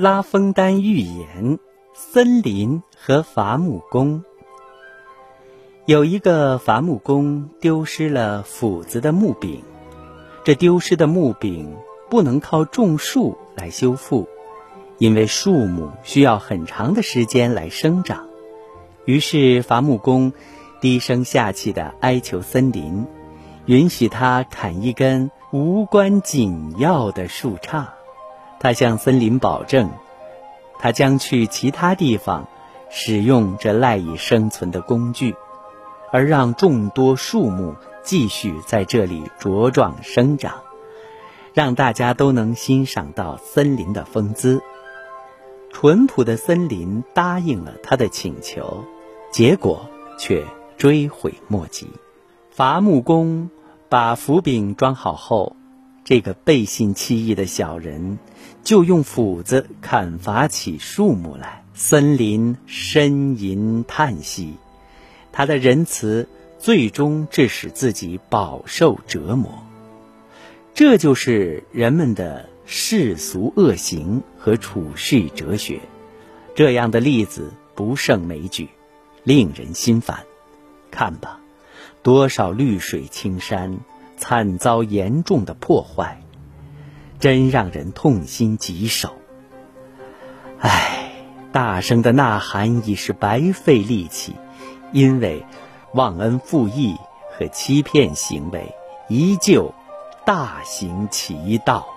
拉封丹寓言：森林和伐木工。有一个伐木工丢失了斧子的木柄，这丢失的木柄不能靠种树来修复，因为树木需要很长的时间来生长。于是伐木工低声下气地哀求森林，允许他砍一根无关紧要的树杈。他向森林保证，他将去其他地方使用这赖以生存的工具。而让众多树木继续在这里茁壮生长，让大家都能欣赏到森林的风姿。淳朴的森林答应了他的请求，结果却追悔莫及。伐木工把斧柄装好后，这个背信弃义的小人就用斧子砍伐起树木来。森林呻吟叹息。他的仁慈最终致使自己饱受折磨，这就是人们的世俗恶行和处世哲学。这样的例子不胜枚举，令人心烦。看吧，多少绿水青山惨遭严重的破坏，真让人痛心疾首。唉，大声的呐喊已是白费力气。因为忘恩负义和欺骗行为依旧大行其道。